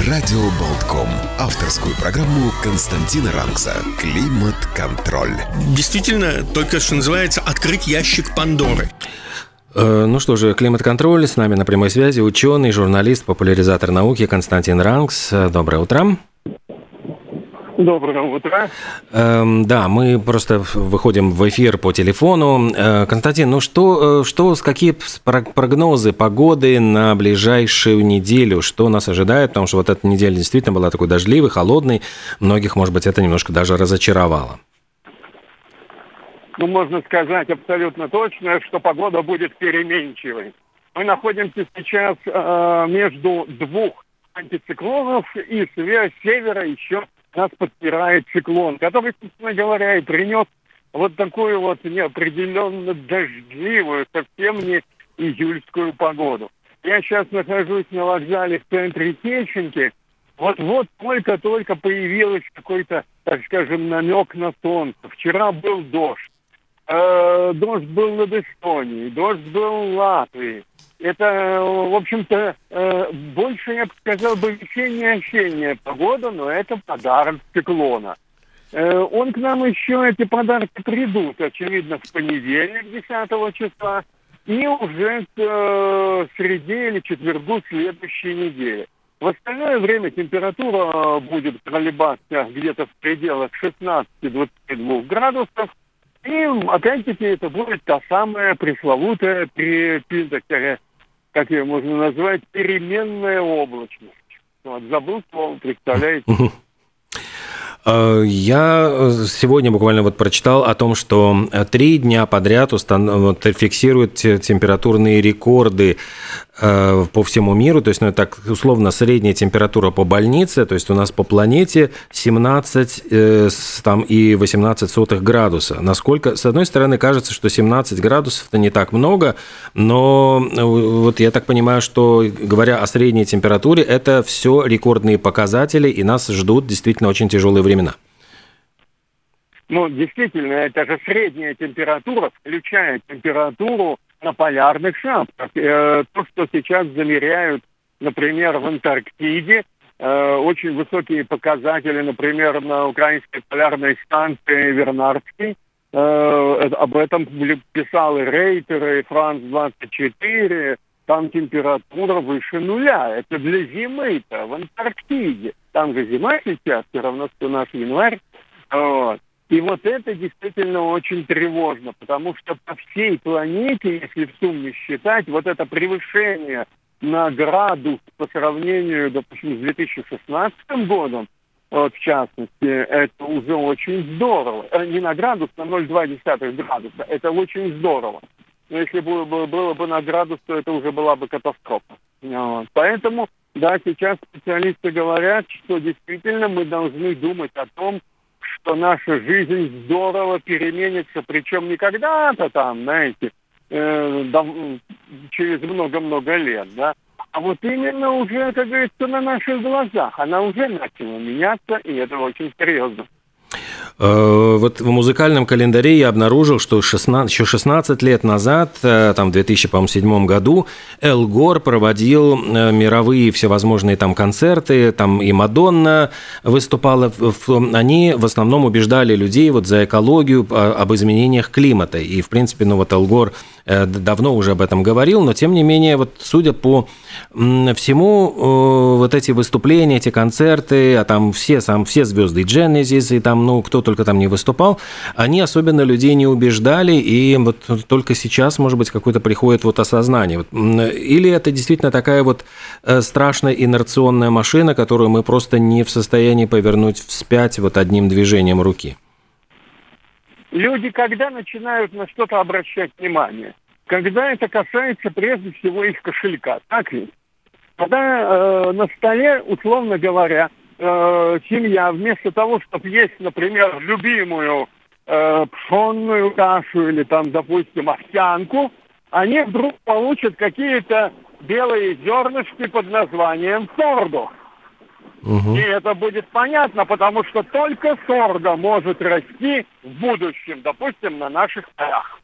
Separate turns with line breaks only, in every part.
Радио Болтком. Авторскую программу Константина Ранкса «Климат-контроль».
Действительно, только что называется «Открыть ящик Пандоры».
Э, Ну что же, климат-контроль. С нами на прямой связи ученый, журналист, популяризатор науки Константин Ранкс. Э, Доброе утро.
Доброе утро.
Эм, да, мы просто выходим в эфир по телефону. Э, Константин, ну что, э, что, какие про- прогнозы погоды на ближайшую неделю? Что нас ожидает? Потому что вот эта неделя действительно была такой дождливой, холодной. Многих, может быть, это немножко даже разочаровало.
Ну, можно сказать абсолютно точно, что погода будет переменчивой. Мы находимся сейчас э, между двух антициклонов, и с ве- севера еще нас подпирает циклон, который, собственно говоря, и принес вот такую вот неопределенно дождливую, совсем не июльскую погоду. Я сейчас нахожусь на вокзале в центре Теченки. Вот-вот только-только появился какой-то, так скажем, намек на солнце. Вчера был дождь. Э, дождь был над Эстонией, дождь был в Латвии. Это, в общем-то, э, больше, я бы сказал, бы весенняя-осенняя погода, но это подарок циклона. Э, Он к нам еще, эти подарки придут, очевидно, в понедельник, 10 числа, и уже к э, среде или четвергу следующей недели. В остальное время температура э, будет колебаться где-то в пределах 16-22 градусов, и опять-таки это будет та самая пресловутая, как ее можно назвать, переменная облачность. Вот, забыл слово, представляете?
Э, Я э, сегодня буквально вот прочитал о том, что э, три дня подряд устан... фиксируют те- температурные рекорды по всему миру, то есть, ну, так условно, средняя температура по больнице, то есть у нас по планете 17 э, там, и 18 сотых градуса. Насколько, с одной стороны, кажется, что 17 градусов это не так много, но э, вот я так понимаю, что говоря о средней температуре, это все рекордные показатели, и нас ждут действительно очень тяжелые времена.
Ну, действительно, это же средняя температура, включая температуру на полярных шапках. Э, то, что сейчас замеряют, например, в Антарктиде, э, очень высокие показатели, например, на украинской полярной станции Вернадский. Э, об этом были- писал и Рейтер, и Франц-24. Там температура выше нуля. Это для зимы-то в Антарктиде. Там же зима сейчас, все равно, что наш январь. Вот. И вот это действительно очень тревожно, потому что по всей планете, если в сумме считать, вот это превышение на градус по сравнению, допустим, с 2016 годом, вот, в частности, это уже очень здорово. Э, Не на градус, на 0,2 градуса. Это очень здорово. Но если было бы, было бы на градус, то это уже была бы катастрофа. Вот. Поэтому, да, сейчас специалисты говорят, что действительно мы должны думать о том, что наша жизнь здорово переменится, причем не когда-то там, знаете, э, дав- через много-много лет, да, а вот именно уже, как говорится, на наших глазах. Она уже начала меняться, и это очень серьезно.
Э, Вот в музыкальном календаре я обнаружил, что 16, еще 16 лет назад, э, там в 2007 году, Эл Гор проводил э, мировые всевозможные там концерты, там и Мадонна выступала. Они в основном убеждали людей вот за экологию, а- об изменениях климата. И, в принципе, ну вот Эл Гор давно уже об этом говорил, но тем не менее, вот судя по всему, э, вот эти выступления, эти концерты, а там все, сам, все звезды, Genesis, и там, ну, кто только там не выступал, они особенно людей не убеждали, и вот только сейчас, может быть, какое-то приходит вот осознание. Или это действительно такая вот э, страшная инерционная машина, которую мы просто не в состоянии повернуть вспять вот одним движением руки?
Люди когда начинают на что-то обращать внимание? Когда это касается прежде всего их кошелька, так ли? Когда э, на столе, условно говоря, э, семья вместо того, чтобы есть, например, любимую э, пшенную кашу или там, допустим, овсянку, они вдруг получат какие-то белые зернышки под названием сорго. Угу. И это будет понятно, потому что только сорго может расти в будущем, допустим, на наших полях.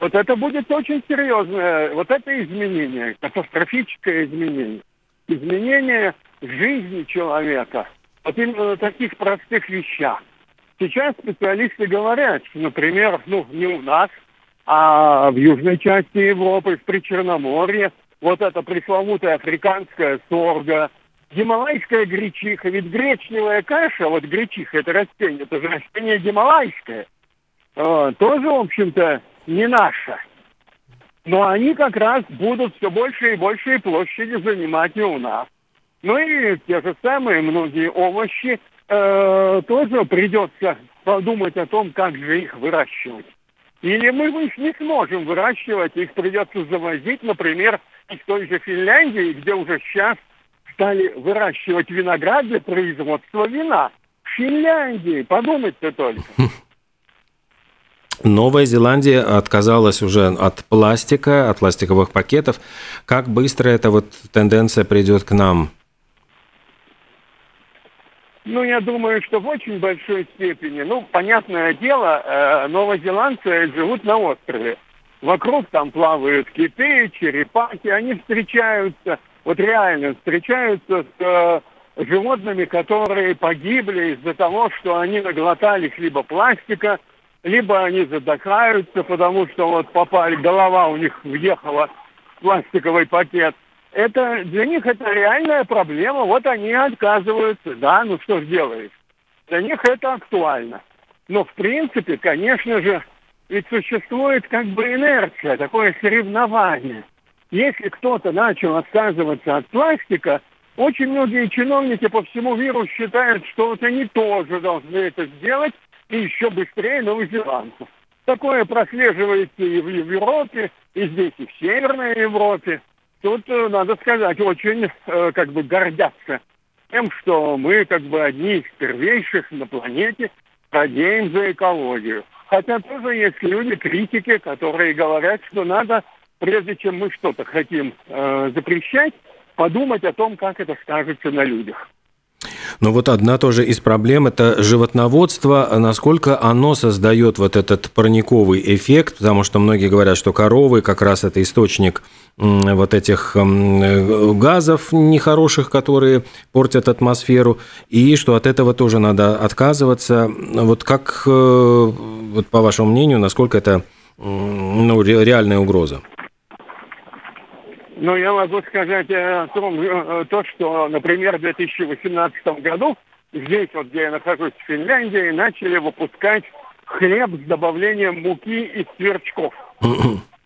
Вот это будет очень серьезное, вот это изменение, катастрофическое изменение. Изменение жизни человека. Вот именно на таких простых вещах. Сейчас специалисты говорят, например, ну, не у нас, а в южной части Европы, в Причерноморье, вот эта пресловутая африканская сорга, гималайская гречиха, ведь гречневая каша, вот гречиха, это растение, это же растение гималайское, э, тоже, в общем-то, не наше. Но они как раз будут все больше и большие площади занимать и у нас. Ну и те же самые многие овощи э, тоже придется подумать о том, как же их выращивать. Или мы их не сможем выращивать, их придется завозить, например, из той же Финляндии, где уже сейчас стали выращивать виноград для производства вина. В Финляндии, подумайте только.
Новая Зеландия отказалась уже от пластика, от пластиковых пакетов. Как быстро эта вот тенденция придет к нам?
Ну, я думаю, что в очень большой степени. Ну, понятное дело, э, новозеландцы живут на острове. Вокруг там плавают киты, черепахи, они встречаются, вот реально встречаются с э, животными, которые погибли из-за того, что они наглотались либо пластика, либо они задыхаются, потому что вот попали, голова у них въехала в пластиковый пакет это для них это реальная проблема. Вот они отказываются, да, ну что ж делаешь. Для них это актуально. Но в принципе, конечно же, ведь существует как бы инерция, такое соревнование. Если кто-то начал отказываться от пластика, очень многие чиновники по всему миру считают, что вот они тоже должны это сделать, и еще быстрее новозеландцев. Такое прослеживается и в Европе, и здесь, и в Северной Европе тут, э, надо сказать, очень э, как бы гордятся тем, что мы как бы одни из первейших на планете радеем за экологию. Хотя тоже есть люди, критики, которые говорят, что надо, прежде чем мы что-то хотим э, запрещать, подумать о том, как это скажется на людях.
Но вот одна тоже из проблем – это животноводство, насколько оно создает вот этот парниковый эффект, потому что многие говорят, что коровы как раз это источник вот этих газов нехороших, которые портят атмосферу, и что от этого тоже надо отказываться. Вот как, э, вот по вашему мнению, насколько это ну, реальная угроза?
Ну, я могу сказать о том, э, то, что, например, в 2018 году здесь, вот где я нахожусь, в Финляндии, начали выпускать хлеб с добавлением муки из сверчков.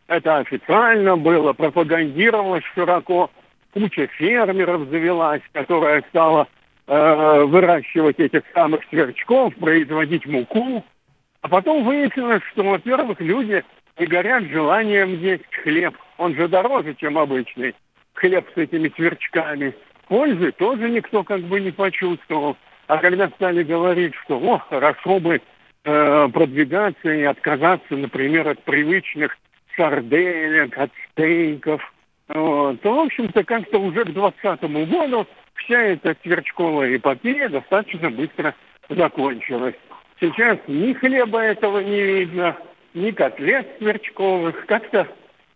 Это официально было, пропагандировалось широко. Куча фермеров завелась, которая стала э, выращивать этих самых сверчков, производить муку. А потом выяснилось, что, во-первых, люди не горят желанием есть хлеб. Он же дороже, чем обычный хлеб с этими сверчками. Пользы тоже никто как бы не почувствовал. А когда стали говорить, что о, хорошо бы э, продвигаться и отказаться, например, от привычных сарделек, от стейков, вот, то, в общем-то, как-то уже к 2020 году вся эта сверчковая эпопея достаточно быстро закончилась. Сейчас ни хлеба этого не видно, ни котлет сверчковых. Как-то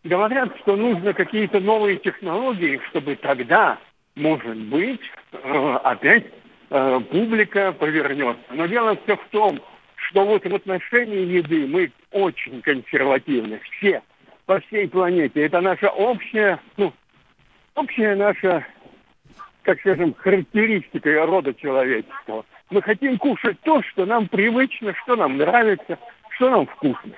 говорят, что нужно какие-то новые технологии, чтобы тогда, может быть, э, опять э, публика повернется. Но дело все в том, что вот в отношении еды мы очень консервативны, все, по всей планете. Это наша общая, ну, общая наша, как скажем, характеристика рода человеческого. Мы хотим кушать то, что нам привычно, что нам нравится, что нам вкусно.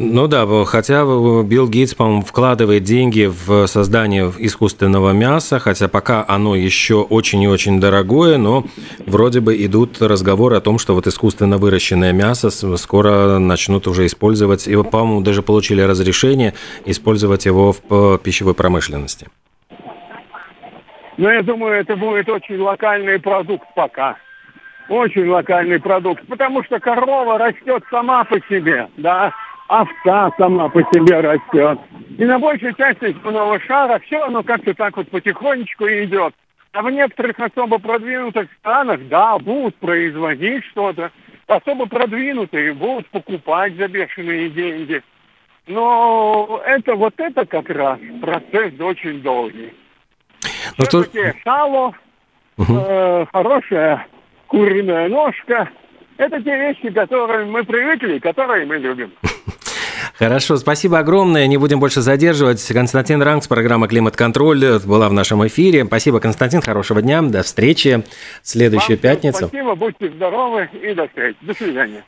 Ну да, хотя Билл Гейтс, по-моему, вкладывает деньги в создание искусственного мяса, хотя пока оно еще очень и очень дорогое, но вроде бы идут разговоры о том, что вот искусственно выращенное мясо скоро начнут уже использовать, и, по-моему, даже получили разрешение использовать его в пищевой промышленности.
Но я думаю, это будет очень локальный продукт пока. Очень локальный продукт, потому что корова растет сама по себе, да, овца сама по себе растет. И на большей части земного шара все оно как-то так вот потихонечку идет. А в некоторых особо продвинутых странах, да, будут производить что-то. Особо продвинутые будут покупать за бешеные деньги. Но это вот это как раз процесс очень долгий. Ну, Все-таки сало, угу. э, хорошая куриная ножка. Это те вещи, которые мы привыкли, которые мы любим.
Хорошо, спасибо огромное. Не будем больше задерживать. Константин Ранкс, программа «Климат-контроль» была в нашем эфире. Спасибо, Константин. Хорошего дня. До встречи. Следующую Вам пятницу.
Спасибо, будьте здоровы и до встречи. До свидания.